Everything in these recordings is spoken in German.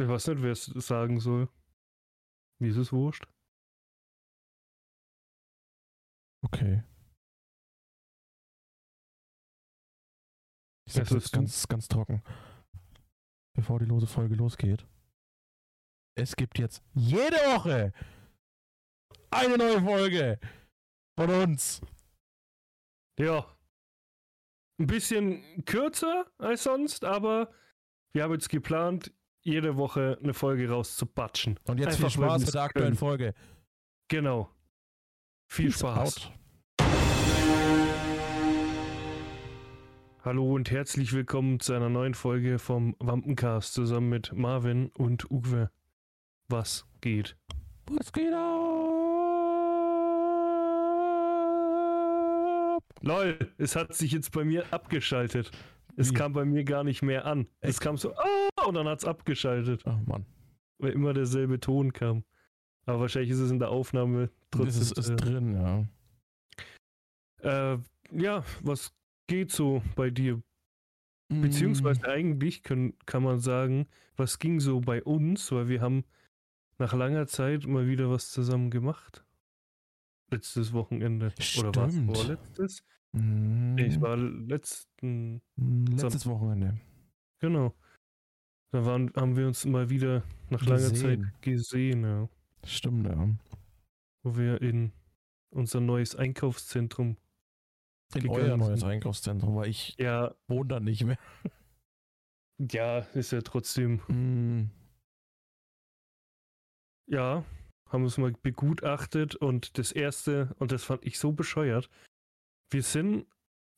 Ich weiß nicht, wer es sagen soll. Wie ist es wurscht? Okay. Ich sag's Ja, jetzt ganz, ganz trocken. Bevor die lose Folge losgeht. Es gibt jetzt jede Woche eine neue Folge von uns. Ja. Ein bisschen kürzer als sonst, aber wir haben jetzt geplant, jede Woche eine Folge rauszubatschen. Und jetzt Einfach, viel Spaß mit der aktuellen. Folge. Genau. Viel Peace Spaß. out. Hallo und herzlich willkommen zu einer neuen Folge vom Wampencast zusammen mit Marvin und Uwe. Was geht? Was geht ab? Lol, es hat sich jetzt bei mir abgeschaltet. Es Wie? kam bei mir gar nicht mehr an. Es Echt? kam so, ah, und dann hat es abgeschaltet, Ach Mann. weil immer derselbe Ton kam. Aber wahrscheinlich ist es in der Aufnahme trotzdem. Ist, ist äh, drin, ja. Äh, ja, was geht so bei dir? Mm. Beziehungsweise eigentlich können, kann man sagen, was ging so bei uns, weil wir haben nach langer Zeit mal wieder was zusammen gemacht. Letztes Wochenende. Oder was? Stimmt. Vorletztes? Mm. Nee, es war letzten. Letztes Wochenende. Genau. Da waren, haben wir uns mal wieder nach langer Gesehen. Zeit gesehen, ja. Stimmt, ja. Wo wir in unser neues Einkaufszentrum. In euer neues sind. Einkaufszentrum, weil ich Ja, wohne da nicht mehr. ja, ist ja trotzdem Mm. Ja, haben uns mal begutachtet und das erste, und das fand ich so bescheuert. Wir sind,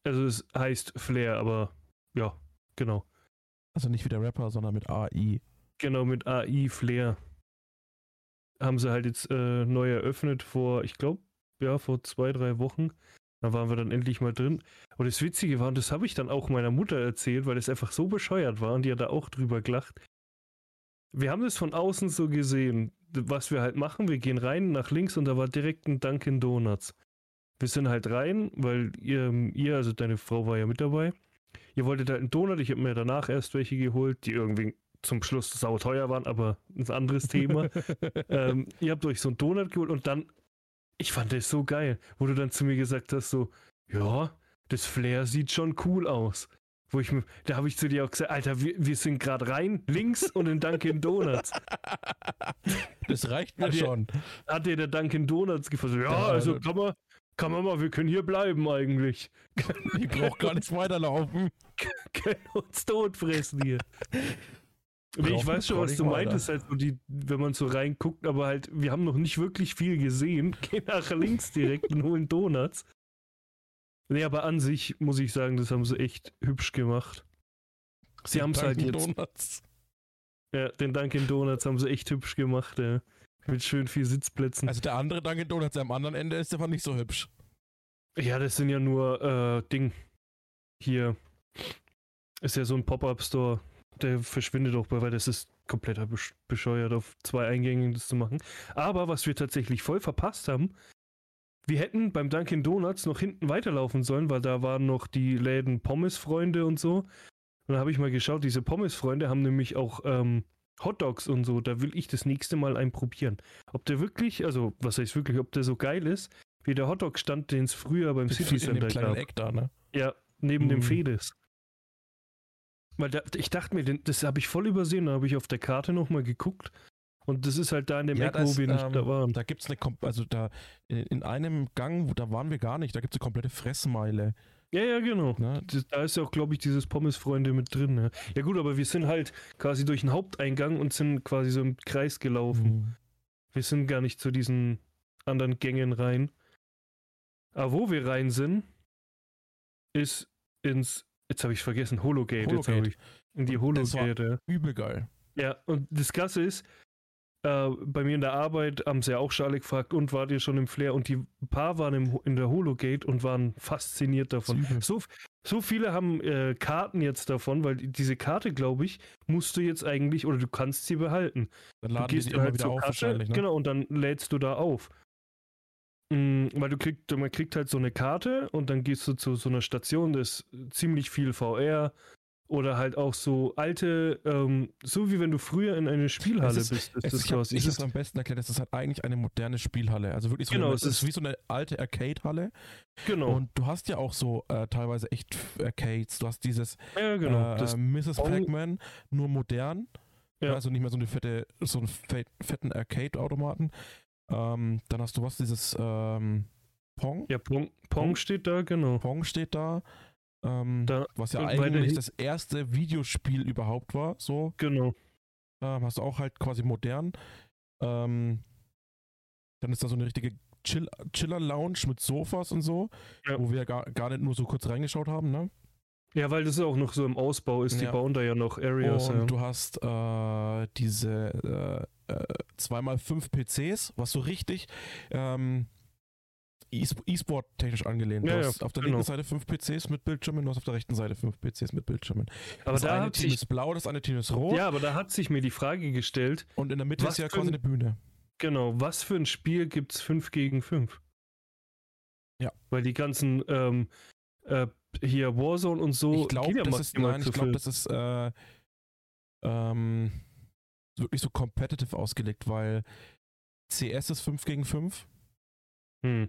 also es heißt Flair, aber ja, genau. Also nicht wie der Rapper, sondern mit AI. Genau, mit AI Flair. Haben sie halt jetzt äh, neu eröffnet vor, ich glaube, ja, vor zwei, drei Wochen. Da waren wir dann endlich mal drin. Und das Witzige war, und das habe ich dann auch meiner Mutter erzählt, weil es einfach so bescheuert war und die hat da auch drüber gelacht. Wir haben das von außen so gesehen, was wir halt machen. Wir gehen rein nach links und da war direkt ein Dunkin' Donuts. Wir sind halt rein, weil ihr, ihr, also deine Frau war ja mit dabei. Ihr wolltet halt einen Donut, ich habe mir danach erst welche geholt, die irgendwie zum Schluss sauteuer waren, aber ein anderes Thema. ähm, ihr habt euch so einen Donut geholt und dann, ich fand das so geil, wo du dann zu mir gesagt hast, so, ja, das Flair sieht schon cool aus. Wo ich mir, da habe ich zu dir auch gesagt, Alter, wir, wir sind gerade rein, links und in Dunkin' Donuts. Das reicht mir Hat schon. Hat dir der Dunkin' Donuts gefasst? Ja, Ja, also also- kann man, kann man mal, wir können hier bleiben eigentlich. Ich brauche gar nicht weiterlaufen. können uns tot fressen hier. Ich weiß schon, was du meintest, halt die, wenn man so reinguckt, aber halt, wir haben noch nicht wirklich viel gesehen. Gehen nach links direkt und holen Donuts. Nee, aber an sich muss ich sagen, das haben sie echt hübsch gemacht. Sie haben es halt jetzt, Donuts. ja, den Dunkin' Donuts haben sie echt hübsch gemacht, ja. Mit schön viel Sitzplätzen. Also der andere Dunkin' Donuts am anderen Ende ist einfach nicht so hübsch. ja, das sind ja nur, äh, Ding. Hier ist ja so ein Pop-Up-Store. Der verschwindet auch bei, weil das ist komplett besch- bescheuert, auf zwei Eingängen das zu machen. Aber was wir tatsächlich voll verpasst haben, wir hätten beim Dunkin' Donuts noch hinten weiterlaufen sollen, weil da waren noch die Läden Pommes-Freunde und so. Und da habe ich mal geschaut, diese Pommes-Freunde haben nämlich auch ähm, Hotdogs und so. Da will ich das nächste Mal einen probieren. Ob der wirklich, also was heißt wirklich, ob der so geil ist, wie der Hotdog-Stand, den es früher beim City dem Center gab. Eck da, ne? Ja, neben dem Mhm. Fedes. Weil da, ich dachte mir, das habe ich voll übersehen. Da habe ich auf der Karte nochmal geguckt. Und das ist halt da in dem Ja, Eck, wo wir nicht ähm, da waren. Da gibt's eine, kom- also da in, in einem Gang, da waren wir gar nicht, da gibt's eine komplette Fressmeile. Ja, ja, genau. Ne? Das, da ist ja auch, glaube ich, dieses Pommesfreunde mit drin. Ja. ja, gut, aber wir sind halt quasi durch den Haupteingang und sind quasi so im Kreis gelaufen. Mhm. Wir sind gar nicht zu diesen anderen Gängen rein. Aber wo wir rein sind, ist ins, jetzt habe ich vergessen, Hologate. Jetzt Hologate. habe ich in die Das war- Hologate. Übel geil. Ja, und das Krasse ist, äh, bei mir in der Arbeit haben sie ja auch Charlie gefragt, und wart ihr schon im Flair? Und die paar waren im, in der Hologate und waren fasziniert davon. So, so viele haben äh, Karten jetzt davon, weil diese Karte, glaube ich, musst du jetzt eigentlich, oder du kannst sie behalten. Dann Du laden die gehst die halt wieder zur auf Kasse, wahrscheinlich, ne? genau, und dann lädst du da auf. Mm, weil du kriegst, man kriegt halt so eine Karte und dann gehst du zu so einer Station, da ist ziemlich viel VR oder halt auch so alte, ähm, so wie wenn du früher in eine Spielhalle Es ist- bist. ist Es, das ich habe quasi. es ist- am besten erklärt, es ist halt eigentlich eine moderne Spielhalle. Also wirklich so Genau, eine, es ist ist- wie so eine alte Arcade-Halle. genau, Und du hast ja auch so äh, teilweise echt Arcades. Du hast dieses ja, genau. äh, Mrs. Pac-Man, nur modern. Ja. Also nicht mehr so eine fette, so einen fe- fetten Arcade-Automaten. Ähm, dann hast du was, dieses ähm, Pong. ja, Pong, Pong Pong? steht da, genau. Pong steht da. Ähm, Da- was ja eigentlich das erste Videospiel überhaupt war. So Genau. ähm, hast du auch halt quasi modern. Ähm, dann ist da so eine richtige Chill Chiller-Lounge mit Sofas und so, Ja. wo wir gar, gar nicht nur so kurz reingeschaut haben. Ne? Ja, weil das auch noch so im Ausbau ist. Die Ja. bauen da ja noch Areas. Und Ja. du hast äh, diese äh, äh, 2x5 PCs, was so richtig ähm, E- E-Sport technisch angelehnt. Ja, du ja, hast auf der genau. linken Seite 5 PCs mit Bildschirmen, du hast auf der rechten Seite 5 PCs mit Bildschirmen. Aber das da eine Team sich, ist blau, das eine Team ist rot ja, aber da hat sich mir die Frage gestellt, und in der Mitte ist ja quasi ein- eine Bühne. genau, was für ein Spiel gibt es 5 gegen 5? Ja. Weil die ganzen ähm, äh, hier Warzone und so ich glaube, ja das ist, nein, ich viel. das ist äh, ähm, wirklich so competitive ausgelegt, weil CS ist 5 gegen 5, Hm.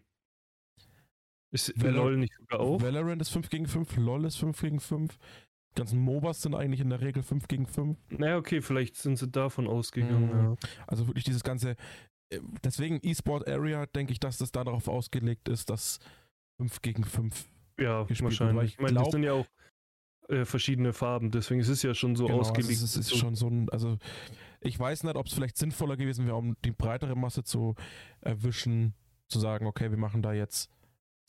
Ist Valor- LOL nicht sogar auch? Valorant ist 5 gegen 5, LoL ist 5 gegen 5. Die ganzen MOBAs sind eigentlich in der Regel 5 gegen 5. naja, okay, vielleicht sind sie davon ausgegangen. Mhm. Ja. Also wirklich dieses ganze, äh, deswegen E-Sport Area, denke ich, dass das darauf ausgelegt ist, dass 5 gegen 5. Ja, wird, wahrscheinlich. weil Ich, ich meine, das sind ja auch äh, verschiedene Farben, deswegen ist es ja schon so Genau, also ausgelegt. es ist, es ist so- schon so ein, also ich weiß nicht, ob es vielleicht sinnvoller gewesen wäre, um die breitere Masse zu erwischen, zu sagen, okay, wir machen da jetzt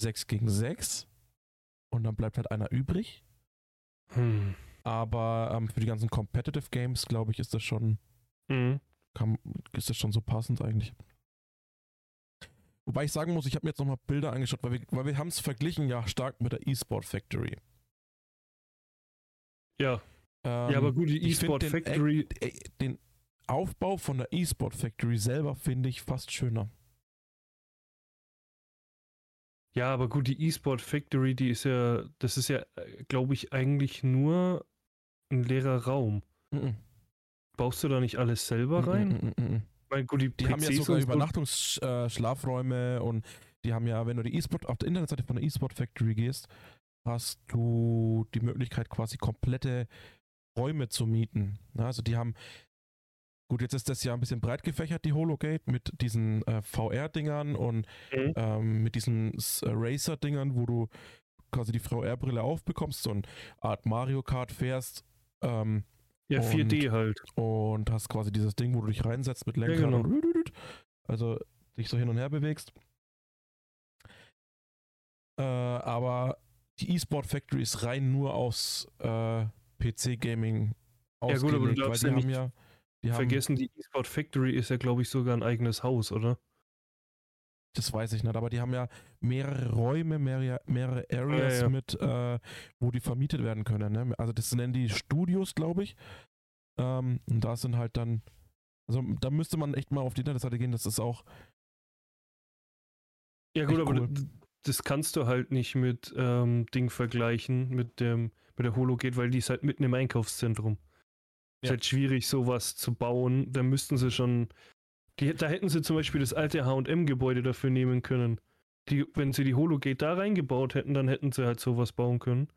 6 gegen 6 und dann bleibt halt einer übrig. Hm. Aber ähm, für die ganzen Competitive Games, glaube ich, ist das schon, Mhm. kann, ist das schon so passend eigentlich. Wobei ich sagen muss, ich habe mir jetzt nochmal Bilder angeschaut, weil wir, weil wir haben es verglichen ja stark mit der eSport Factory. Ja. Ähm, ja, aber gut, die eSport den Factory, äh, den Aufbau von der eSport Factory selber finde ich fast schöner. Ja, aber gut, die eSport Factory, die ist ja, das ist ja, glaube ich, eigentlich nur ein leerer Raum. Mhm. Baust du da nicht alles selber rein? Mhm, mhm, mhm. Weil gut, die, Die haben ja sogar Übernachtungsschlafräume und die haben ja, wenn du die eSport auf der Internetseite von der eSport Factory gehst, hast du die Möglichkeit quasi komplette Räume zu mieten. Also die haben Gut, jetzt ist das ja ein bisschen breit gefächert, die Hologate, mit diesen äh, VR-Dingern und Mhm. ähm, mit diesen äh, Racer-Dingern, wo du quasi die VR-Brille aufbekommst, so eine Art Mario Kart fährst ähm, Ja, 4D halt. und hast quasi dieses Ding, wo du dich reinsetzt mit Lenkrad genau. und also dich so hin und her bewegst. Äh, aber die eSport Factory ist rein nur aufs äh, PC-Gaming Ja, gut, aber du ausgelegt, weil darfst die ja haben nicht ja die haben, Vergessen, die eSport Factory ist ja, glaube ich, sogar ein eigenes Haus, oder? das weiß ich nicht, aber die haben ja mehrere Räume, mehrere, mehrere Areas ja. mit, äh, wo die vermietet werden können. Ne? Also das nennen die Studios, glaube ich. Ähm, und da sind halt dann, also da müsste man echt mal auf die Internetseite gehen, das ist auch Ja, gut, aber cool. d- das kannst du halt nicht mit ähm, Ding vergleichen, mit dem, mit der Hologate, weil die ist halt mitten im Einkaufszentrum. Ist Ja. halt schwierig, sowas zu bauen. Da müssten sie schon. Die, da hätten sie zum Beispiel das alte HM-Gebäude dafür nehmen können. Die, wenn sie die Hologate da reingebaut hätten, dann hätten sie halt sowas bauen können.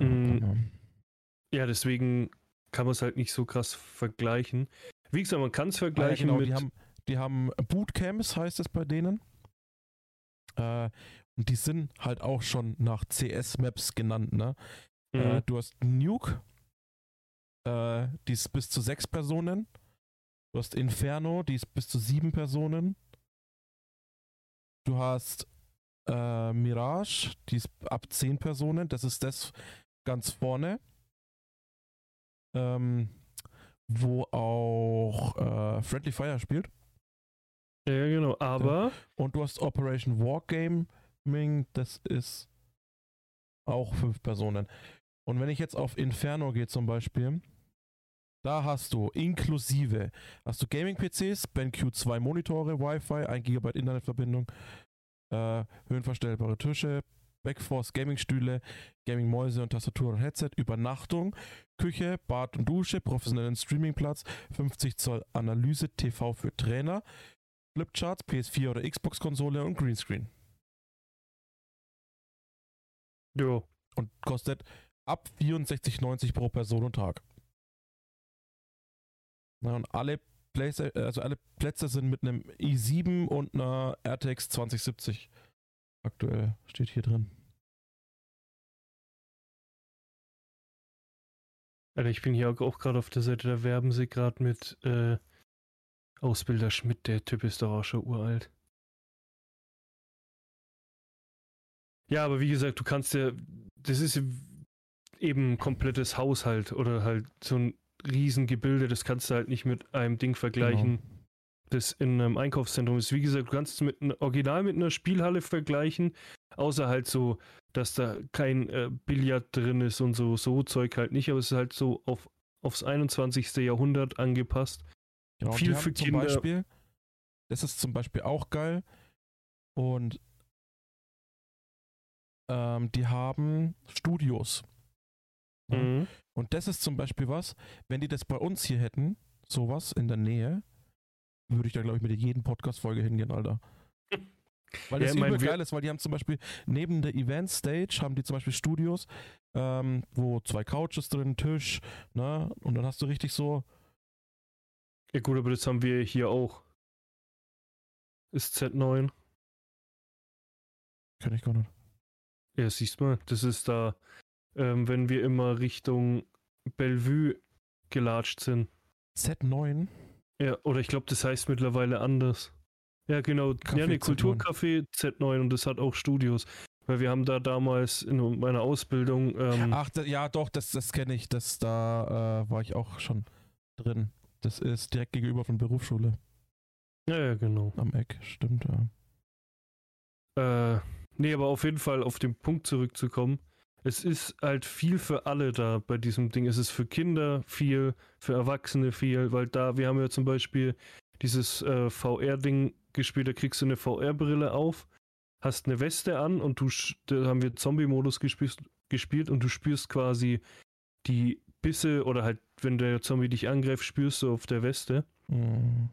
Mm, Ja. Ja, deswegen kann man es halt nicht so krass vergleichen. Wie gesagt, man kann es Ah, ja, vergleichen genau, mit. die haben, die haben Bootcamps, heißt es bei denen. Äh, und die sind halt auch schon nach CS-Maps genannt, ne? Mhm. Äh, du hast Nuke, äh, die ist bis zu sechs Personen. Du hast Inferno, die ist bis zu sieben Personen. Du hast äh, Mirage, die ist ab zehn Personen. Das ist das ganz vorne. Ähm, wo auch äh, Friendly Fire spielt. ja, genau. Aber. Und du hast Operation Wargaming, das ist auch fünf Personen. Und wenn ich jetzt auf Inferno gehe zum Beispiel, da hast du inklusive, hast du Gaming-PCs, BenQ 2 Monitore, Wi-Fi, 1 GB Internetverbindung, äh, höhenverstellbare Tische, Backforce Gaming-Stühle, Gaming-Mäuse und Tastatur und Headset, Übernachtung, Küche, Bad und Dusche, professionellen Streamingplatz, 50 Zoll Analyse, TV für Trainer, Flipcharts, PS4 oder Xbox-Konsole und Greenscreen. Jo. Und kostet ab 64,90 pro Person und Tag. Na, und alle also alle Plätze sind mit einem i7 und einer RTX 2070 aktuell, steht hier drin. Alter, ich bin hier auch, gerade auf der Seite, da werben sie gerade mit äh, Ausbilder Schmidt, der Typ ist doch auch schon uralt. Ja, aber wie gesagt, du kannst ja, das ist eben komplettes Haushalt oder halt so ein Riesengebilde, das kannst du halt nicht mit einem Ding vergleichen, genau. das in einem Einkaufszentrum ist. Wie gesagt, du kannst es mit einem Original mit einer Spielhalle vergleichen, außer halt so, dass da kein äh, Billard drin ist und so, so Zeug halt nicht, aber es ist halt so auf, aufs 21. Jahrhundert angepasst. Genau, Viel für Kinder. Beispiel, das ist zum Beispiel auch geil. Und ähm, die haben Studios. Mhm. Und das ist zum Beispiel was, wenn die das bei uns hier hätten, sowas in der Nähe, würde ich da, glaube ich, mit jedem Podcast-Folge hingehen, Alter. Weil das ja, übel geil ist, weil die haben zum Beispiel neben der Event Stage haben die zum Beispiel Studios, ähm, wo zwei Couches drin, Tisch, ne? Und dann hast du richtig so. Ja gut, aber das haben wir hier auch. Ist Z9. Kenn ich gar nicht. Ja, siehst du mal, das ist da ähm, wenn wir immer Richtung Bellevue gelatscht sind. Z9? Ja, oder ich glaube, das heißt mittlerweile anders. Ja, genau. Café ja, ne, Kulturcafé Z9 und das hat auch Studios. Weil wir haben da damals in meiner Ausbildung. Ähm, Ach, da, ja, doch, das, das kenne ich. Das, da äh, war ich auch schon drin. Das ist direkt gegenüber von Berufsschule. Ja, ja, genau. Am Eck, stimmt, ja. Äh, nee, aber auf jeden Fall auf den Punkt zurückzukommen es ist halt viel für alle da bei diesem Ding. Es ist für Kinder viel, für Erwachsene viel, weil da, wir haben ja zum Beispiel dieses äh, VR-Ding gespielt, da kriegst du eine VR-Brille auf, hast eine Weste an und du, da haben wir Zombie-Modus gespielt, gespielt und du spürst quasi die Bisse oder halt, wenn der Zombie dich angreift, spürst du auf der Weste. Mhm.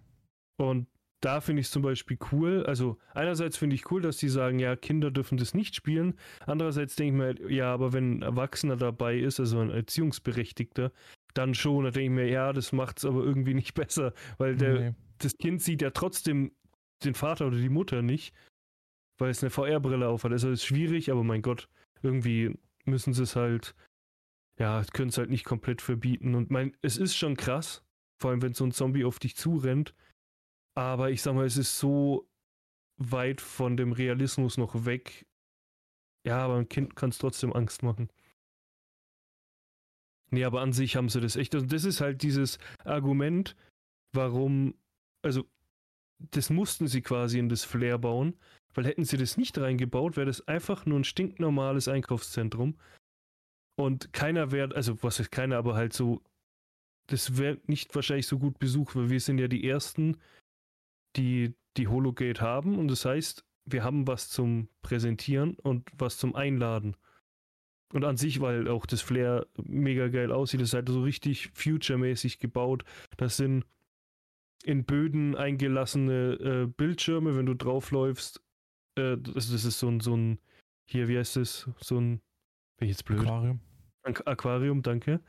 Und da finde ich es zum Beispiel cool. Also einerseits finde ich cool, dass die sagen, ja, Kinder dürfen das nicht spielen. Andererseits denke ich mir, halt, ja, aber wenn ein Erwachsener dabei ist, also ein Erziehungsberechtigter, dann schon. Da denke ich mir, ja, das macht es aber irgendwie nicht besser, weil der, nee. das Kind sieht ja trotzdem den Vater oder die Mutter nicht, weil es eine VR-Brille aufhat. Also ist schwierig, aber mein Gott, irgendwie müssen sie es halt, ja, können es halt nicht komplett verbieten. Und mein, es ist schon krass, vor allem wenn so ein Zombie auf dich zurennt aber ich sag mal, es ist so weit von dem Realismus noch weg. Ja, aber ein Kind kann es trotzdem Angst machen. Nee, aber an sich haben sie das echt. Also das ist halt dieses Argument, warum, also das mussten sie quasi in das Flair bauen, weil hätten sie das nicht reingebaut, wäre das einfach nur ein stinknormales Einkaufszentrum. Und keiner wäre, also was ist keiner, aber halt so, das wäre nicht wahrscheinlich so gut besucht, weil wir sind ja die Ersten, die die Hologate haben und das heißt, wir haben was zum Präsentieren und was zum Einladen. Und an sich, weil auch das Flair mega geil aussieht, das ist halt so richtig future-mäßig gebaut. Das sind in Böden eingelassene äh, Bildschirme, wenn du draufläufst. Äh, das, das, ist so ein, so ein, hier, wie heißt das? So ein, bin ich jetzt blöd? Aquarium. Aquarium, danke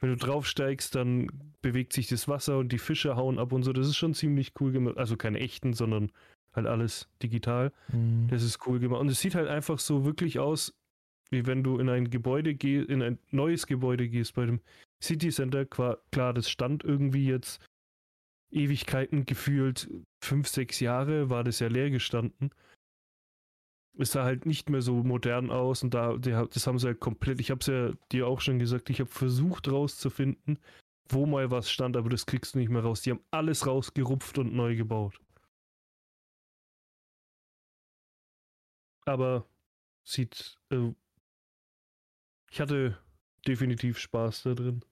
wenn du draufsteigst, dann bewegt sich das Wasser und die Fische hauen ab und so. Das ist schon ziemlich cool gemacht. Also keine echten, sondern halt alles digital. Mhm. Das ist cool gemacht. Und es sieht halt einfach so wirklich aus, wie wenn du in ein Gebäude gehst, in ein neues Gebäude gehst bei dem City Center. Klar, das stand irgendwie jetzt Ewigkeiten gefühlt, fünf, sechs Jahre war das ja leer gestanden es sah halt nicht mehr so modern aus und da, das haben sie halt komplett, ich habe es ja dir auch schon gesagt, ich habe versucht rauszufinden, wo mal was stand, aber das kriegst du nicht mehr raus. Die haben alles rausgerupft und neu gebaut. Aber sieht, äh, ich hatte definitiv Spaß da drin.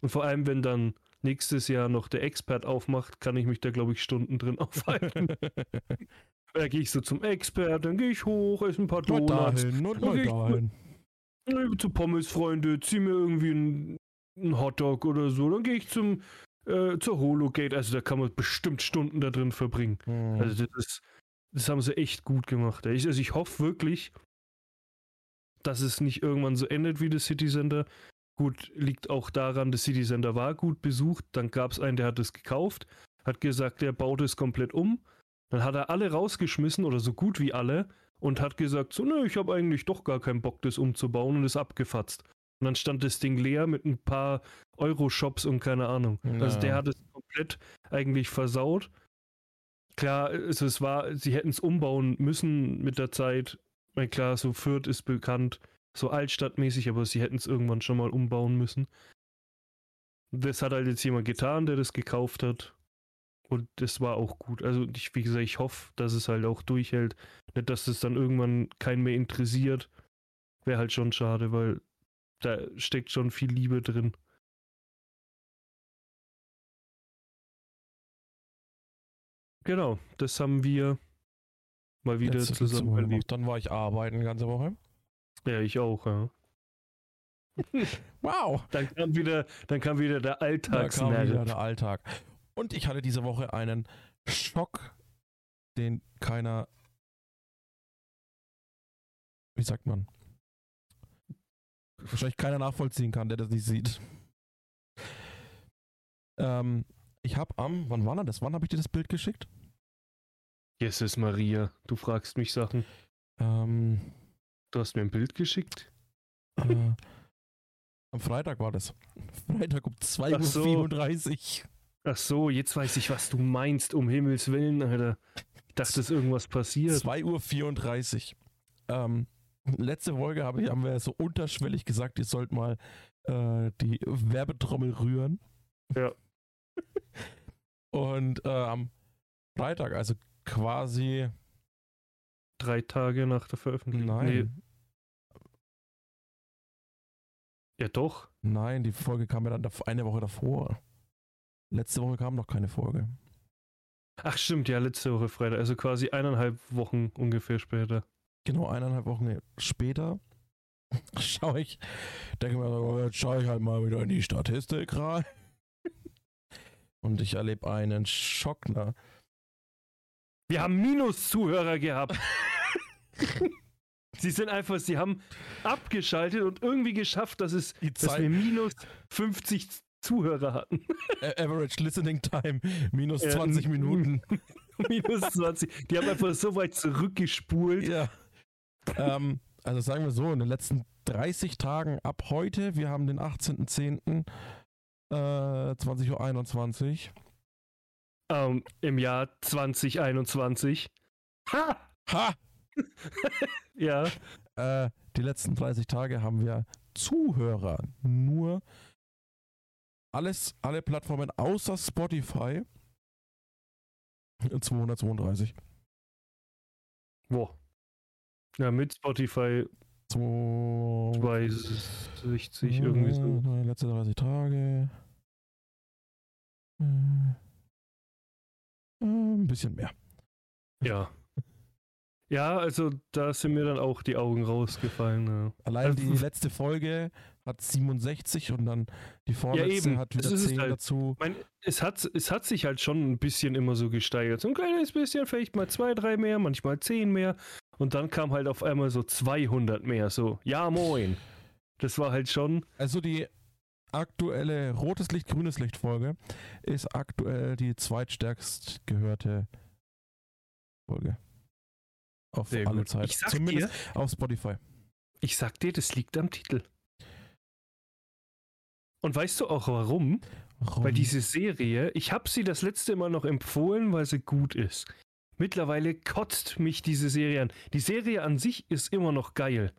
Und vor allem, wenn dann nächstes Jahr noch der Expert aufmacht, kann ich mich da, glaube ich, Stunden drin aufhalten. Da gehe ich so zum Expert, dann gehe ich hoch, esse ein paar Donuts. dahin und Dann mal ich- dahin. Zu Pommesfreunde, zieh mir irgendwie einen, einen Hotdog oder so. Dann gehe ich zum äh, zur Hologate. Also da kann man bestimmt Stunden da drin verbringen. Hm. Also das, ist, das haben sie echt gut gemacht. Ich, also ich hoffe wirklich, dass es nicht irgendwann so endet wie das City Center. Gut, liegt auch daran, das City Center war gut besucht. Dann gab es einen, der hat es gekauft, hat gesagt, der baut es komplett um. Dann hat er alle rausgeschmissen oder so gut wie alle und hat gesagt, so, nö, ich habe eigentlich doch gar keinen Bock, das umzubauen und ist abgefatzt. Und dann stand das Ding leer mit ein paar Euro-Shops und keine Ahnung. Also Ja. der hat es komplett eigentlich versaut. Klar, also es war, sie hätten es umbauen müssen mit der Zeit. Weil klar, so Fürth ist bekannt, so altstadtmäßig, aber sie hätten es irgendwann schon mal umbauen müssen. Das hat halt jetzt jemand getan, der das gekauft hat. Und das war auch gut. Also, ich, wie gesagt, ich hoffe, dass es halt auch durchhält. Nicht, dass es dann irgendwann keinen mehr interessiert. Wäre halt schon schade, weil da steckt schon viel Liebe drin. Genau, das haben wir mal wieder Letzte- zusammen erlebt. Dann war ich arbeiten die ganze Woche. Ja, ich auch, ja. Wow. Dann kam wieder, dann kam wieder der Da kam wieder der Alltag. Und ich hatte diese Woche einen Schock, den keiner. Wie sagt man? Wahrscheinlich keiner nachvollziehen kann, der das nicht sieht. Ähm, ich habe am, wann war denn das? Wann habe ich dir das Bild geschickt? Jesus Maria, du fragst mich Sachen. Ähm, Du hast mir ein Bild geschickt? äh, am Freitag war das. Freitag um Ach so. 2.34 Uhr. Ach so, jetzt weiß ich, was du meinst, um Himmels Willen, Alter. Ich dachte, es ist irgendwas passiert. 2.34 Uhr. Ähm, letzte Folge habe ich, haben wir so unterschwellig gesagt, ihr sollt mal äh, die Werbetrommel rühren. Ja. Und äh, am Freitag, also quasi, Drei Tage nach der Veröffentlichung. Nee, nein, ja doch. nein, die Folge kam ja dann eine Woche davor. Letzte Woche kam noch keine Folge. Ach stimmt, ja, letzte Woche Freitag. Also quasi eineinhalb Wochen ungefähr später. Genau eineinhalb Wochen später schaue ich, denke mir, so, jetzt schaue ich halt mal wieder in die Statistik rein. Und ich erlebe einen Schock, ne? Wir haben Minus-Zuhörer gehabt. sie sind einfach, sie haben abgeschaltet und irgendwie geschafft, dass es, Die dass wir minus 50 Zuhörer hatten. Average Listening Time, minus Ja, 20 n- Minuten. minus 20. Die haben einfach so weit zurückgespult. Ja. ähm, also sagen wir so, in den letzten 30 Tagen ab heute, wir haben den 18.10. Äh, 20.21 Uhr. Ähm, Im Jahr 2021. Ha! Ha! Ja. Äh, die letzten 30 Tage haben wir Zuhörer. Nur alles, alle Plattformen außer Spotify. 232. Wo? Ja, mit Spotify Zwei- 260 irgendwie so. Letzte 30 Tage. Äh, äh, ein bisschen mehr. Ja. Ja, also da sind mir dann auch die Augen rausgefallen. Ja. Allein Also- die letzte Folge hat 67 und dann die vorletzte eben. hat wieder Das ist es 10 halt. dazu. Ich meine, es hat, es hat sich halt schon ein bisschen immer so gesteigert. So ein kleines bisschen, vielleicht mal zwei, drei mehr, manchmal zehn mehr. Und dann kam halt auf einmal so 200 mehr. So, ja, moin. Das war halt schon. Also die aktuelle rotes Licht, grünes Licht Folge ist aktuell die zweitstärkst gehörte Folge. Auf Sehr alle gut. Zeit. Ich sag Zumindest dir, auf Spotify. ich sag dir, das liegt am Titel. Und weißt du auch warum? Warum? Weil diese Serie, ich habe sie das letzte Mal noch empfohlen, weil sie gut ist. Mittlerweile kotzt mich diese Serie an. Die Serie an sich ist immer noch geil.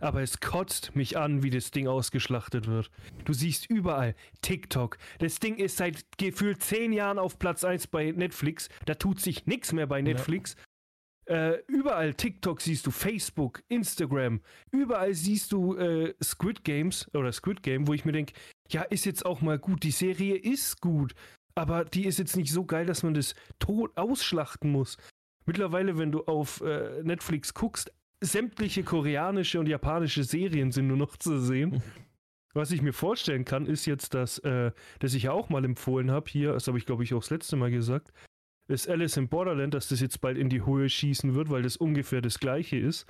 Aber es kotzt mich an, wie das Ding ausgeschlachtet wird. Du siehst überall TikTok. Das Ding ist seit gefühlt zehn Jahren auf Platz 1 bei Netflix. Da tut sich nichts mehr bei Netflix. Äh, überall TikTok siehst du, Facebook, Instagram. Überall siehst du äh, Squid Games oder Squid Game, wo ich mir denke, ja, ist jetzt auch mal gut. Die Serie ist gut, aber die ist jetzt nicht so geil, dass man das tot ausschlachten muss. mittlerweile, wenn du auf äh, Netflix guckst, sämtliche koreanische und japanische Serien sind nur noch zu sehen. Was ich mir vorstellen kann, ist jetzt, dass, äh, das ich ja auch mal empfohlen habe, hier, das habe ich glaube ich auch das letzte Mal gesagt, ist Alice in Borderland, dass das jetzt bald in die Höhe schießen wird, weil das ungefähr das gleiche ist.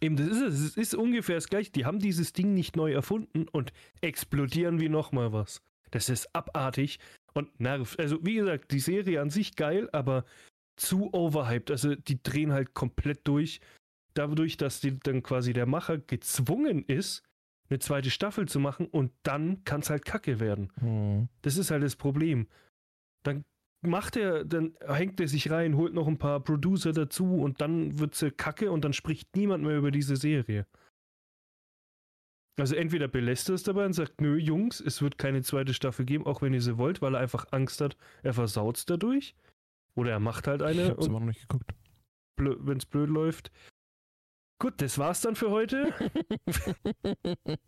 Eben, das ist es. Es ist ungefähr das gleiche. Die haben dieses Ding nicht neu erfunden und explodieren wie nochmal was. Das ist abartig und nervt. Also, wie gesagt, die Serie an sich geil, aber zu overhyped. Also, die drehen halt komplett durch. Dadurch, dass die, dann quasi der Macher gezwungen ist, eine zweite Staffel zu machen und dann kann es halt kacke werden. Hm. Das ist halt das Problem. Dann macht er, dann hängt er sich rein, holt noch ein paar Producer dazu und dann wird sie kacke und dann spricht niemand mehr über diese Serie. Also entweder belässt er es dabei und sagt, nö, Jungs, es wird keine zweite Staffel geben, auch wenn ihr sie wollt, weil er einfach Angst hat, er versaut es dadurch. Oder er macht halt Ich eine hab's immer noch nicht geguckt. wenn es blöd läuft. Gut, das war's dann für heute.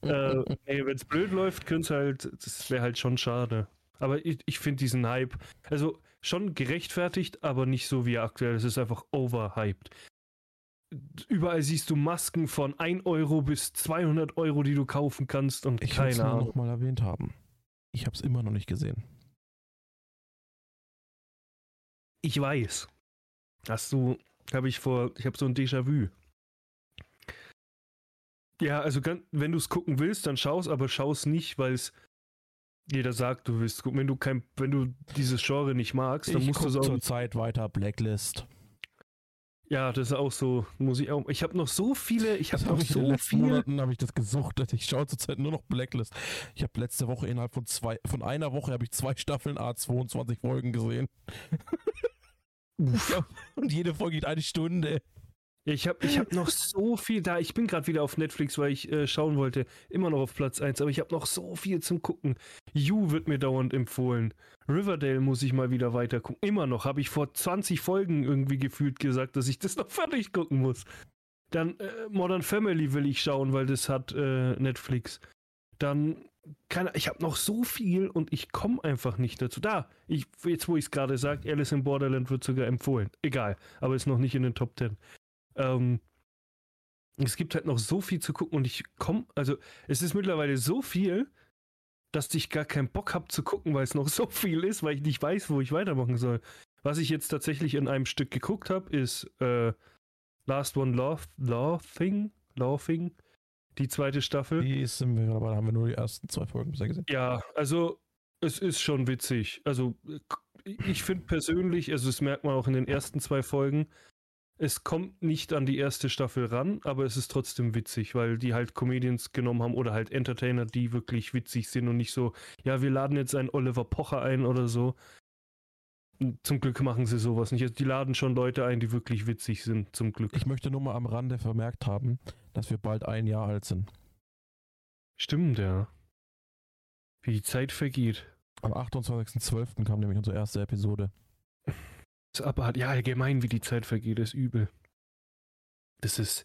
äh, nee, wenn es blöd läuft, könnte halt, das wäre halt schon schade. Aber ich, ich finde diesen Hype, also schon gerechtfertigt, aber nicht so wie er aktuell. Es ist einfach overhyped. Überall siehst du Masken von 1 Euro bis 200 Euro, die du kaufen kannst und Ich keine Ahnung. noch mal erwähnt haben. Ich habe es immer noch nicht gesehen. Ich weiß. Hast du, habe ich vor, ich habe so ein Déjà-vu. Ja, also wenn du es gucken willst, dann schau's, aber schau's nicht, weil es jeder sagt, du willst gucken. Wenn du kein, wenn du dieses Genre nicht magst, dann ich musst du es auch. zur Zeit weiter Blacklist. Ja, das ist auch so. Muss ich auch. Ich habe noch so viele. Ich habe noch hab so viele. Monaten habe ich das gesucht. Ich schaue zurzeit nur noch Blacklist. Ich habe letzte Woche innerhalb von zwei, von einer Woche habe ich zwei Staffeln A22 Folgen gesehen. Und jede Folge geht eine Stunde. Ich habe ich hab noch so viel da. Ich bin gerade wieder auf Netflix, weil ich äh, schauen wollte. Immer noch auf Platz 1, aber ich habe noch so viel zum Gucken. You wird mir dauernd empfohlen. Riverdale muss ich mal wieder weiter gucken. Immer noch. Habe ich vor 20 Folgen irgendwie gefühlt gesagt, dass ich das noch fertig gucken muss. Dann äh, Modern Family will ich schauen, weil das hat äh, Netflix. Dann, keine, ich habe noch so viel und ich komme einfach nicht dazu. Da, ich, jetzt wo ich es gerade sage, Alice in Borderland wird sogar empfohlen. Egal, aber ist noch nicht in den Top 10. Ähm, es gibt halt noch so viel zu gucken und ich komme, also es ist mittlerweile so viel, dass ich gar keinen Bock habe zu gucken, weil es noch so viel ist, weil ich nicht weiß, wo ich weitermachen soll. Was ich jetzt tatsächlich in einem Stück geguckt habe, ist äh, Last One Laugh, Laughing, Laughing, die zweite Staffel. Die sind wir aber da haben wir nur die ersten zwei Folgen bisher gesehen. Ja, also es ist schon witzig. Also ich finde persönlich, also das merkt man auch in den ersten zwei Folgen, es kommt nicht an die erste Staffel ran, aber es ist trotzdem witzig, weil die halt Comedians genommen haben oder halt Entertainer, die wirklich witzig sind und nicht so, ja, wir laden jetzt einen Oliver Pocher ein oder so. Zum Glück machen sie sowas nicht. Also die laden schon Leute ein, die wirklich witzig sind, zum Glück. Ich möchte nur mal am Rande vermerkt haben, dass wir bald ein Jahr alt sind. Stimmt, ja. Wie die Zeit vergeht. Am 28.12. kam nämlich unsere erste Episode. Ist aber ja allgemein, wie die Zeit vergeht, ist übel. Das ist.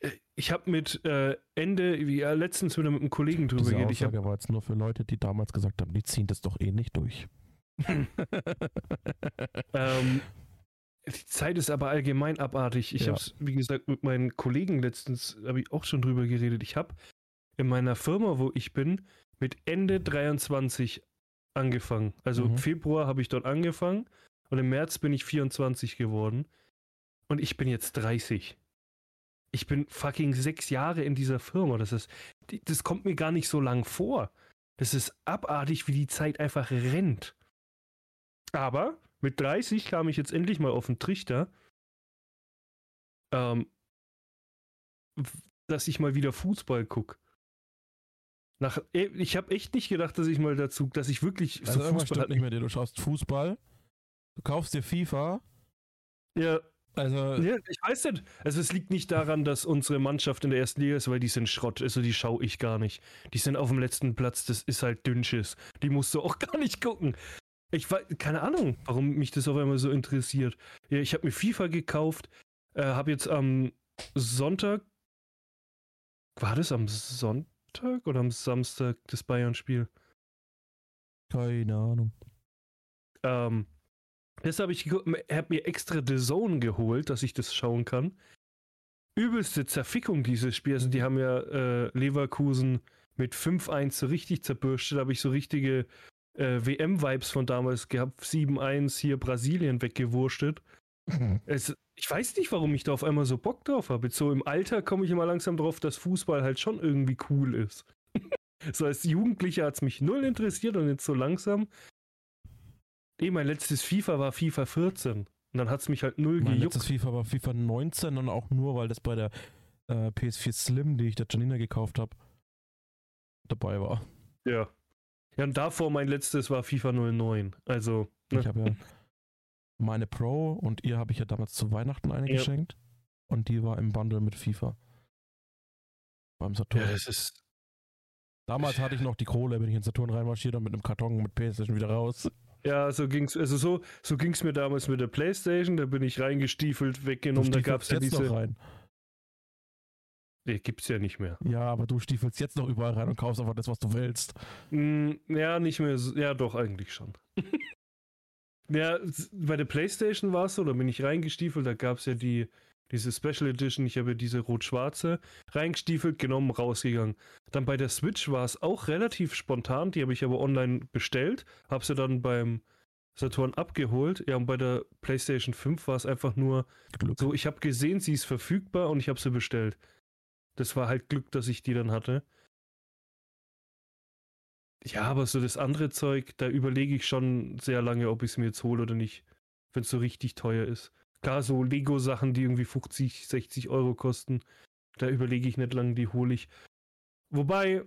Äh, Ich habe mit äh, Ende, wie ja, letztens wieder mit einem Kollegen drüber geredet. Ich hab, war jetzt nur für Leute, die damals gesagt haben, die ziehen das doch eh nicht durch. ähm, die Zeit ist aber allgemein abartig. Ich Ja. habe es, wie gesagt, mit meinen Kollegen letztens, habe ich auch schon drüber geredet. Ich habe in meiner Firma, wo ich bin, mit Ende 23 angefangen. Also Mhm. im Februar habe ich dort angefangen und im März bin ich 24 geworden. Und ich bin jetzt 30. Ich bin fucking sechs Jahre in dieser Firma. Das ist, das kommt mir gar nicht so lang vor. Das ist abartig, wie die Zeit einfach rennt. Aber mit 30 kam ich jetzt endlich mal auf den Trichter, ähm, dass ich mal wieder Fußball gucke. Nach, eh, ich habe echt nicht gedacht, dass ich mal dazu, dass ich wirklich Also so irgendwas Fußball stimmt nicht mit dir. Du schaust Fußball, du kaufst dir FIFA. Ja, Also ja, ich weiß nicht. Also es liegt nicht daran, dass unsere Mannschaft in der ersten Liga ist, weil die sind Schrott. Also die schaue ich gar nicht. Die sind auf dem letzten Platz, das ist halt Dünnschiss. Die musst du auch gar nicht gucken. Ich weiß, keine Ahnung, warum mich das auf einmal so interessiert. Ja, ich habe mir FIFA gekauft, äh, habe jetzt am Sonntag, war das am Sonntag oder am Samstag das Bayern-Spiel? keine Ahnung. Ähm, Das habe ich habe mir extra The Zone geholt, dass ich das schauen kann. Übelste Zerfickung dieses Spiels. Also die haben ja äh, Leverkusen mit 5-1 so richtig zerbürstet. Da habe ich so richtige äh, WM-Vibes von damals gehabt. 7-1 hier Brasilien weggewurstet. Es, ich weiß nicht, warum ich da auf einmal so Bock drauf habe. Jetzt so im Alter komme ich immer langsam drauf, dass Fußball halt schon irgendwie cool ist. so als Jugendlicher hat es mich null interessiert und jetzt so langsam Eh, mein letztes FIFA war FIFA 14. Und dann hat es mich halt null mein gejuckt. letztes FIFA war FIFA 19 und auch nur, weil das bei der äh, PS4 Slim, die ich der Janina gekauft habe, dabei war. Ja. Ja, und davor mein letztes war FIFA 09. Also. Ne? Ich habe ja meine Pro und ihr habe ich ja damals zu Weihnachten eine ja. geschenkt. Und die war im Bundle mit FIFA. Beim Saturn. Ja, das ist. Damals hatte ich noch die Kohle, bin ich in Saturn reinmarschiert und mit einem Karton mit PlayStation wieder raus. Ja, so ging's, also so, so ging's mir damals mit der Playstation, da bin ich reingestiefelt, weggenommen, da gab's ja diese. Noch rein. Nee, gibt's ja nicht mehr. Ja, aber du stiefelst jetzt noch überall rein und kaufst einfach das, was du willst. Mm, ja, nicht mehr, ja doch, eigentlich schon. ja, bei der Playstation war es so, da bin ich reingestiefelt, da gab's ja die, diese Special Edition, ich habe diese rot-schwarze, reingestiefelt, genommen, rausgegangen. Dann bei der Switch war es auch relativ spontan, die habe ich aber online bestellt, habe sie dann beim Saturn abgeholt. Ja, und bei der PlayStation 5 war es einfach nur Glück. so, ich habe gesehen, sie ist verfügbar und ich habe sie bestellt. Das war halt Glück, dass ich die dann hatte. Ja, aber so das andere Zeug, da überlege ich schon sehr lange, ob ich es mir jetzt hole oder nicht, wenn es so richtig teuer ist. Klar, so Lego-Sachen, die irgendwie 50, 60 Euro kosten, da überlege ich nicht lange, die hole ich. Wobei,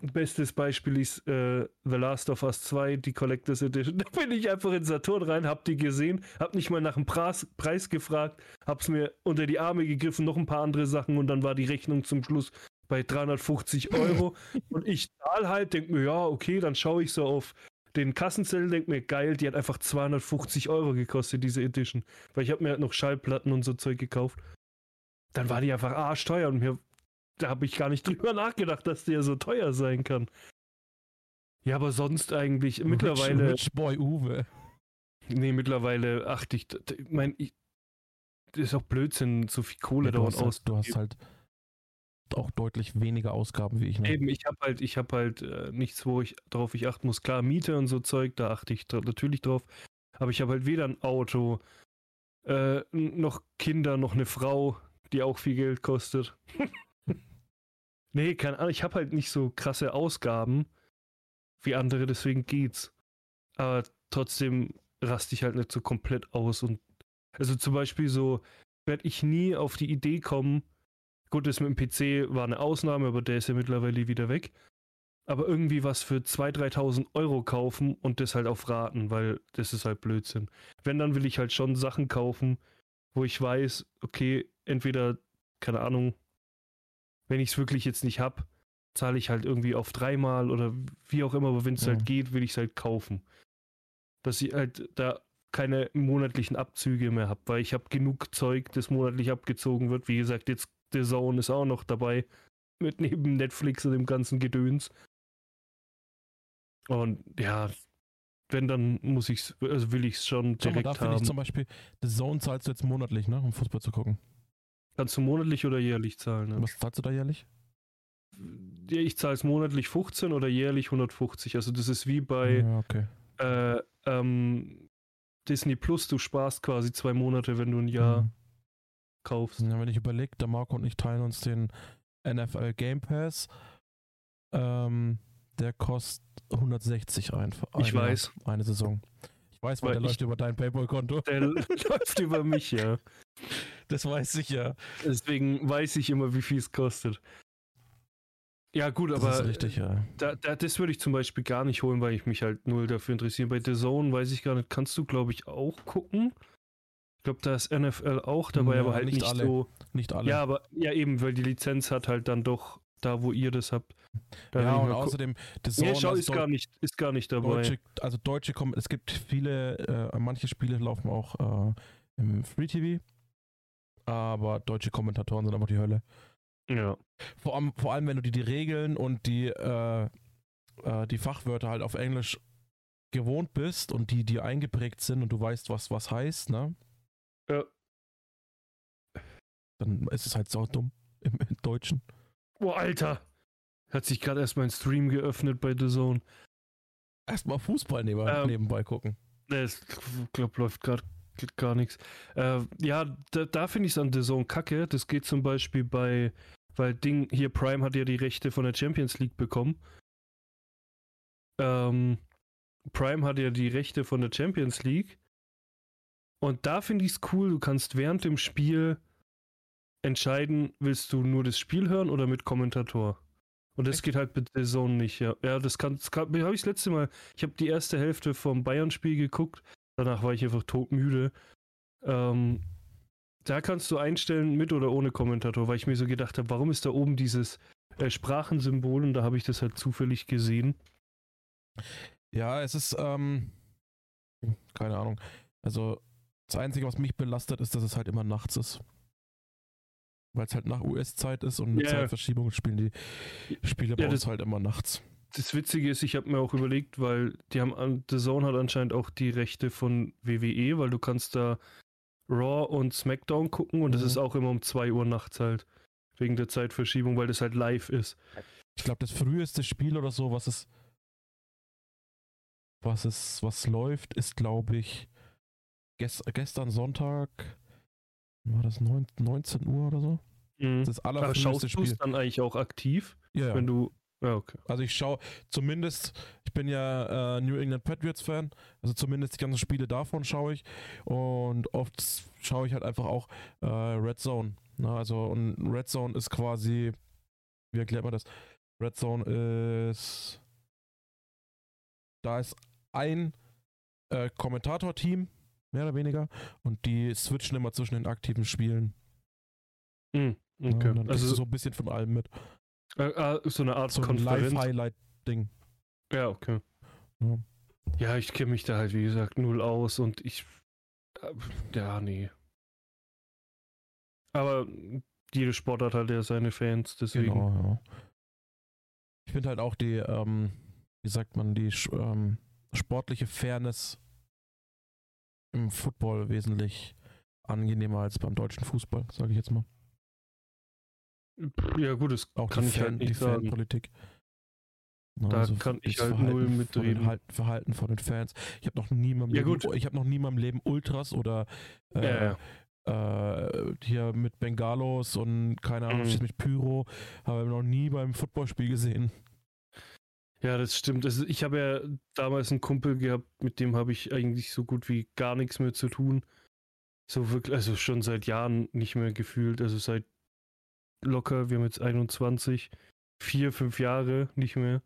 bestes Beispiel ist äh, The Last of Us 2, die Collectors Edition. Da bin ich einfach in Saturn rein, hab die gesehen, hab nicht mal nach dem Preis, Preis gefragt, hab's mir unter die Arme gegriffen, noch ein paar andere Sachen und dann war die Rechnung zum Schluss bei 350 Euro. und ich zahl halt, denk mir, ja, okay, dann schaue ich so auf den Kassenzettel, denke mir, geil, die hat einfach 250 Euro gekostet, diese Edition. Weil ich habe mir halt noch Schallplatten und so Zeug gekauft. Dann war die einfach arschteuer und mir, da habe ich gar nicht drüber nachgedacht, dass die ja so teuer sein kann. Ja, aber sonst eigentlich Rich, mittlerweile. Rich Boy Uwe. Nee, mittlerweile achte ich, ich meine, das ist auch Blödsinn, so viel Kohle ja, dauert aus. Halt, du hast halt auch deutlich weniger Ausgaben wie ich. Ne? Eben, ich habe halt, ich habe halt äh, nichts, wo ich drauf ich achten muss. Klar, Miete und so Zeug, da achte ich natürlich drauf. Aber ich habe halt weder ein Auto, äh, noch Kinder, noch eine Frau, die auch viel Geld kostet. nee, keine Ahnung, ich habe halt nicht so krasse Ausgaben wie andere, deswegen geht's. Aber trotzdem raste ich halt nicht so komplett aus und also zum Beispiel so werde ich nie auf die Idee kommen, Gut, das mit dem PC war eine Ausnahme, aber der ist ja mittlerweile wieder weg. Aber irgendwie was für 2.000, 3.000 Euro kaufen und das halt auf Raten, weil das ist halt Blödsinn. Wenn, dann will ich halt schon Sachen kaufen, wo ich weiß, okay, entweder, keine Ahnung, wenn ich es wirklich jetzt nicht habe, zahle ich halt irgendwie auf dreimal oder wie auch immer, aber wenn es ja. halt geht, will ich es halt kaufen. Dass ich halt da keine monatlichen Abzüge mehr habe, weil ich habe genug Zeug, das monatlich abgezogen wird. Wie gesagt, jetzt The Zone ist auch noch dabei. Mit neben Netflix und dem ganzen Gedöns. Und ja, wenn, dann muss ich's, also will ich es schon direkt mal, da haben. Ich zum Beispiel, The Zone zahlst du jetzt monatlich, ne, um Fußball zu gucken. Kannst du monatlich oder jährlich zahlen? Ne? Was zahlst du da jährlich? Ich zahle es monatlich 15 oder jährlich 150. Also das ist wie bei ja, okay. äh, ähm, Disney Plus, du sparst quasi zwei Monate, wenn du ein Jahr mhm kaufst. Ja, wenn ich überlege, der Marco und ich teilen uns den NFL Game Pass. Ähm, der kostet 160 einfach. Ich weiß. Eine Saison. Ich weiß, weil, weil der läuft über dein Paypal-Konto. Der läuft über mich, ja. Das weiß ich ja. Deswegen weiß ich immer, wie viel es kostet. Ja, gut, das aber. Das ist richtig, ja. Da, da, das würde ich zum Beispiel gar nicht holen, weil ich mich halt null dafür interessiere. Bei The Zone weiß ich gar nicht, kannst du, glaube ich, auch gucken. Ich glaube, da ist NFL auch dabei, ja, aber halt nicht, nicht alle. so. Nicht alle. Ja, aber ja eben, weil die Lizenz hat halt dann doch da, wo ihr das habt. Da ja, und außerdem, das nee, schau, ist gar nicht, ist gar nicht dabei. Deutsche, also deutsche kommen, es gibt viele, äh, manche Spiele laufen auch äh, im Free TV, aber deutsche Kommentatoren sind einfach die Hölle. Ja. Vor allem, vor allem wenn du dir die Regeln und die, äh, äh die Fachwörter halt auf Englisch gewohnt bist und die dir eingeprägt sind und du weißt, was was heißt, ne? Ja. Dann ist es halt so dumm im, im Deutschen. Oh, Alter! Hat sich gerade erst mein Stream geöffnet bei The Zone. Erstmal Fußball neben, Ähm, nebenbei gucken. Es glaub, läuft gerade gar nichts. Äh, ja, da, da finde ich es an The Zone kacke. Das geht zum Beispiel bei, weil Ding, hier Prime hat ja die Rechte von der Champions League bekommen. Ähm, Prime hat ja die Rechte von der Champions League. Und da finde ich es cool, du kannst während dem Spiel entscheiden, willst du nur das Spiel hören oder mit Kommentator. Und das Echt? geht halt mit der Zone nicht, ja. Ja, das kann, das kann habe ich das letzte Mal, ich habe die erste Hälfte vom Bayern-Spiel geguckt, danach war ich einfach todmüde. Ähm, da kannst du einstellen mit oder ohne Kommentator, weil ich mir so gedacht habe, warum ist da oben dieses äh, Sprachensymbol und da habe ich das halt zufällig gesehen. Ja, es ist, ähm, keine Ahnung. Also, das Einzige, was mich belastet, ist, dass es halt immer nachts ist. Weil es halt nach US-Zeit ist und mit Ja. Zeitverschiebung spielen die Spiele bei Ja, uns halt immer nachts. Das Witzige ist, ich habe mir auch überlegt, weil die haben The Zone hat anscheinend auch die Rechte von WWE, weil du kannst da Raw und SmackDown gucken und das Mhm. ist auch immer um 2 Uhr nachts halt. Wegen der Zeitverschiebung, weil das halt live ist. Ich glaube, das früheste Spiel oder so, was es, was es, was läuft, ist, glaube ich, gestern Sonntag, war das neun, 19 Uhr oder so? Mhm. Das Aber allerfrüheste schaust du dann eigentlich auch aktiv, Ja, ja. wenn du. Ja, okay. Also ich schaue zumindest, ich bin ja äh, New England Patriots Fan, also zumindest die ganzen Spiele davon schaue ich und oft schaue ich halt einfach auch äh, Red Zone. Ne? Also und Red Zone ist quasi, wie erklärt man das? Red Zone ist, da ist ein äh, Kommentator-Team, mehr oder weniger, und die switchen immer zwischen den aktiven Spielen. Ne? okay. Du also so ein bisschen von allem mit. äh, äh, so eine Art So. Live-Highlight-Ding. Ja, okay. Ja. Ja, ich kenne mich da halt, wie gesagt, null aus und ich. äh, Ja, nee. Aber jede Sportart hat ja seine Fans, deswegen. Genau, ja. Ich finde halt auch die, ähm, wie sagt man, die ähm, sportliche Fairness im Football wesentlich angenehmer als beim deutschen Fußball, sage ich jetzt mal. Ja, gut, das Auch kann die, ich Fan, halt die. Fanpolitik. Na, Da also kann ich halt null Verhalten mitreden. Von den Halt- Verhalten von den Fans. Ich habe noch nie in meinem Ja, Leben, gut. ich habe noch nie in meinem Leben Ultras oder äh, Ja, äh, hier mit Bengalos und keine Ahnung, Mhm. mit Pyro, habe ich noch nie beim Footballspiel gesehen. Ja, das stimmt. Also ich habe ja damals einen Kumpel gehabt, mit dem habe ich eigentlich so gut wie gar nichts mehr zu tun. So wirklich, also schon seit Jahren nicht mehr gefühlt. Also seit locker, wir haben jetzt 21, vier, fünf Jahre nicht mehr.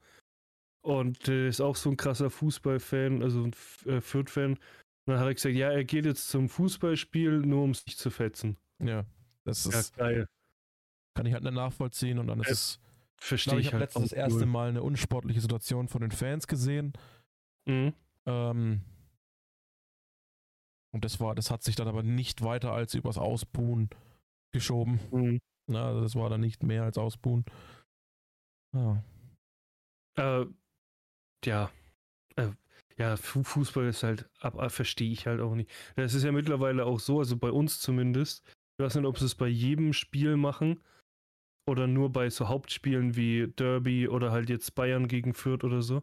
Und der ist auch so ein krasser Fußballfan, also ein äh, Fürth-Fan. Und dann hat er gesagt, ja, er geht jetzt zum Fußballspiel, nur um sich zu fetzen. Ja, das Ja, ist, geil. kann ich halt nicht nachvollziehen und dann ist Äh, es, Verstehe ich, ich habe halt letztens das erste null. Mal eine unsportliche Situation von den Fans gesehen. Mhm. Ähm, und das war, das hat sich dann aber nicht weiter als übers Ausbuhen geschoben. Mhm. Na, also das war dann nicht mehr als Ausbuhen. Ja. Äh, ja. Äh, ja, Fu Fußball ist halt, ab, ab, verstehe ich halt auch nicht. Das ist ja mittlerweile auch so, also bei uns zumindest. Ich weiß nicht, ob sie es bei jedem Spiel machen oder nur bei so Hauptspielen wie Derby oder halt jetzt Bayern gegen Fürth oder so.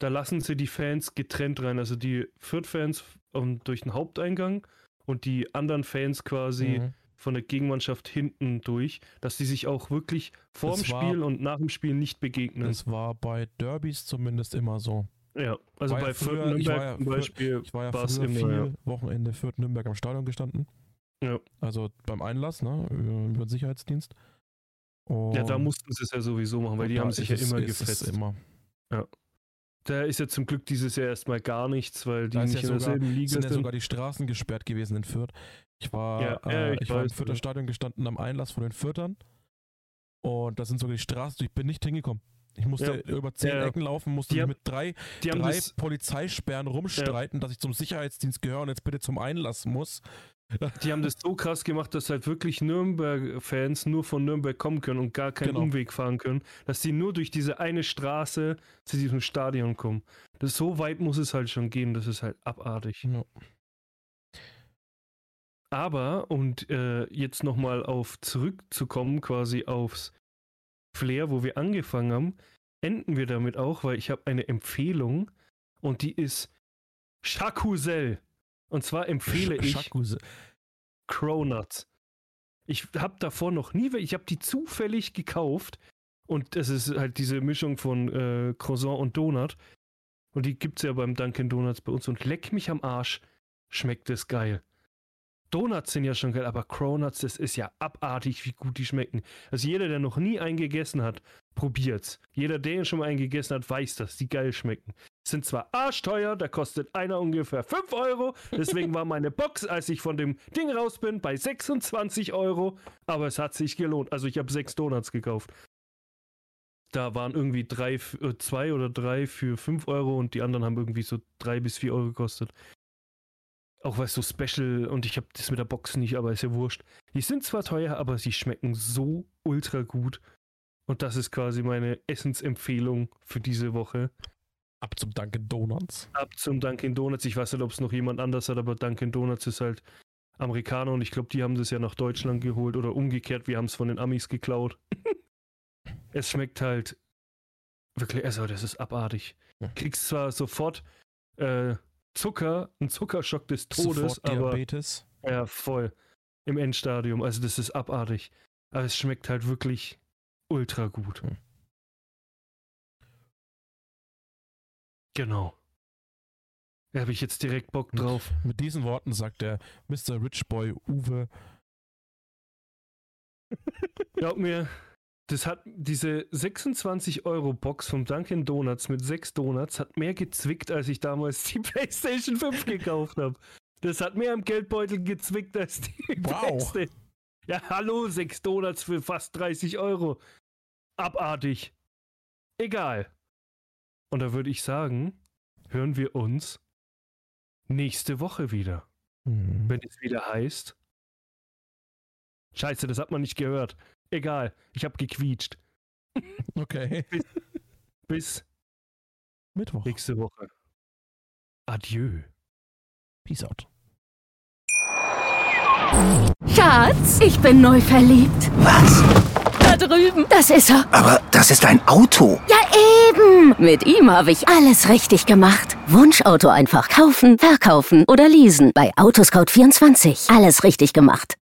Da lassen sie die Fans getrennt rein. Also die Fürth-Fans ähm, durch den Haupteingang und die anderen Fans quasi Mhm. von der Gegenmannschaft hinten durch, dass die sich auch wirklich vor dem Das war- Spiel und nach dem Spiel nicht begegnen. Das war bei Derbys zumindest immer so. Ja, also ja bei Fürth Nürnberg ja zum Beispiel Ich war ja früher immer, viel ja. Wochenende Fürth Nürnberg am Stadion gestanden. Ja. Also beim Einlass, ne? Über, über den Sicherheitsdienst. Ja, da Und- mussten sie es ja sowieso machen, weil und die haben sich ja es- immer es gefetzt. Immer. Da ist ja zum Glück dieses Jahr erstmal gar nichts, weil die nicht ja in derselben Liga sind sind. ja sogar die Straßen gesperrt gewesen in Fürth. Ich war, Ja, ja, äh, ich ich war im Fürther ja. Stadion gestanden am Einlass von den Fürtern. Und da sind sogar die Straßen, ich bin nicht hingekommen. Ich musste über zehn Ja, ja. Ecken laufen, musste haben- mit drei, drei Polizeisperren rumstreiten, dass ich zum Sicherheitsdienst gehöre und jetzt bitte zum Einlass muss. Die haben das so krass gemacht, dass halt wirklich Nürnberg-Fans nur von Nürnberg kommen können und gar keinen Genau. Umweg fahren können, dass die nur durch diese eine Straße zu diesem Stadion kommen. Das so weit muss es halt schon gehen, das ist halt abartig. Ja. Aber, und äh, jetzt nochmal auf zurückzukommen, quasi aufs Flair, wo wir angefangen haben, enden wir damit auch, weil ich habe eine Empfehlung und die ist Chacusel. Und zwar empfehle ich Schakuse. Cronuts. Ich habe davor noch nie, ich habe die zufällig gekauft und es ist halt diese Mischung von äh, Croissant und Donut und die gibt es ja beim Dunkin' Donuts bei uns und leck mich am Arsch, schmeckt es geil. Donuts sind ja schon geil, aber Cronuts, das ist ja abartig, wie gut die schmecken. Also jeder, der noch nie einen gegessen hat, probiert's. Jeder, der schon mal einen gegessen hat, weiß, dass die geil schmecken. Sind zwar arschteuer, da kostet einer ungefähr 5 Euro. Deswegen war meine Box, als ich von dem Ding raus bin, bei 26 Euro. Aber es hat sich gelohnt. Also ich habe sechs Donuts gekauft. Da waren irgendwie drei, äh, zwei oder drei für 5 Euro und die anderen haben irgendwie so drei bis vier Euro gekostet. Auch weil es so special und ich habe das mit der Box nicht, aber ist ja wurscht. Die sind zwar teuer, aber sie schmecken so ultra gut. Und das ist quasi meine Essensempfehlung für diese Woche. Ab zum Dunkin' Donuts. Ab zum Dunkin' Donuts. Ich weiß nicht, ob es noch jemand anders hat, aber Dunkin' Donuts ist halt Amerikaner und ich glaube, die haben das ja nach Deutschland geholt oder umgekehrt. Wir haben es von den Amis geklaut. es schmeckt halt wirklich, also das ist abartig. Ja. Kriegst zwar sofort äh, Zucker, einen Zuckerschock des Todes, aber ja, voll. Im Endstadium. Also das ist abartig. Aber es schmeckt halt wirklich ultra gut. Hm. Genau. Da habe ich jetzt direkt Bock drauf. Mit diesen Worten sagt der Mr. Rich Boy Uwe. Glaub mir, das hat diese 26 Euro Box vom Dunkin' Donuts mit sechs Donuts hat mehr gezwickt, als ich damals die PlayStation 5 gekauft habe. Das hat mehr im Geldbeutel gezwickt als die Wow. PlayStation. Ja, hallo, sechs Donuts für fast 30 Euro. Abartig. Egal. Und da würde ich sagen, hören wir uns nächste Woche wieder, Hm. wenn es wieder heißt. Scheiße, das hat man nicht gehört. Egal, ich habe gequietscht. Okay. Bis Mittwoch. nächste Woche. Adieu. Peace out. Schatz, ich bin neu verliebt. Was? Da drüben. Das ist er. Aber das ist ein Auto. Ja, eben. Mit ihm habe ich alles richtig gemacht. Wunschauto einfach kaufen, verkaufen oder leasen. Bei Autoscout24. Alles richtig gemacht.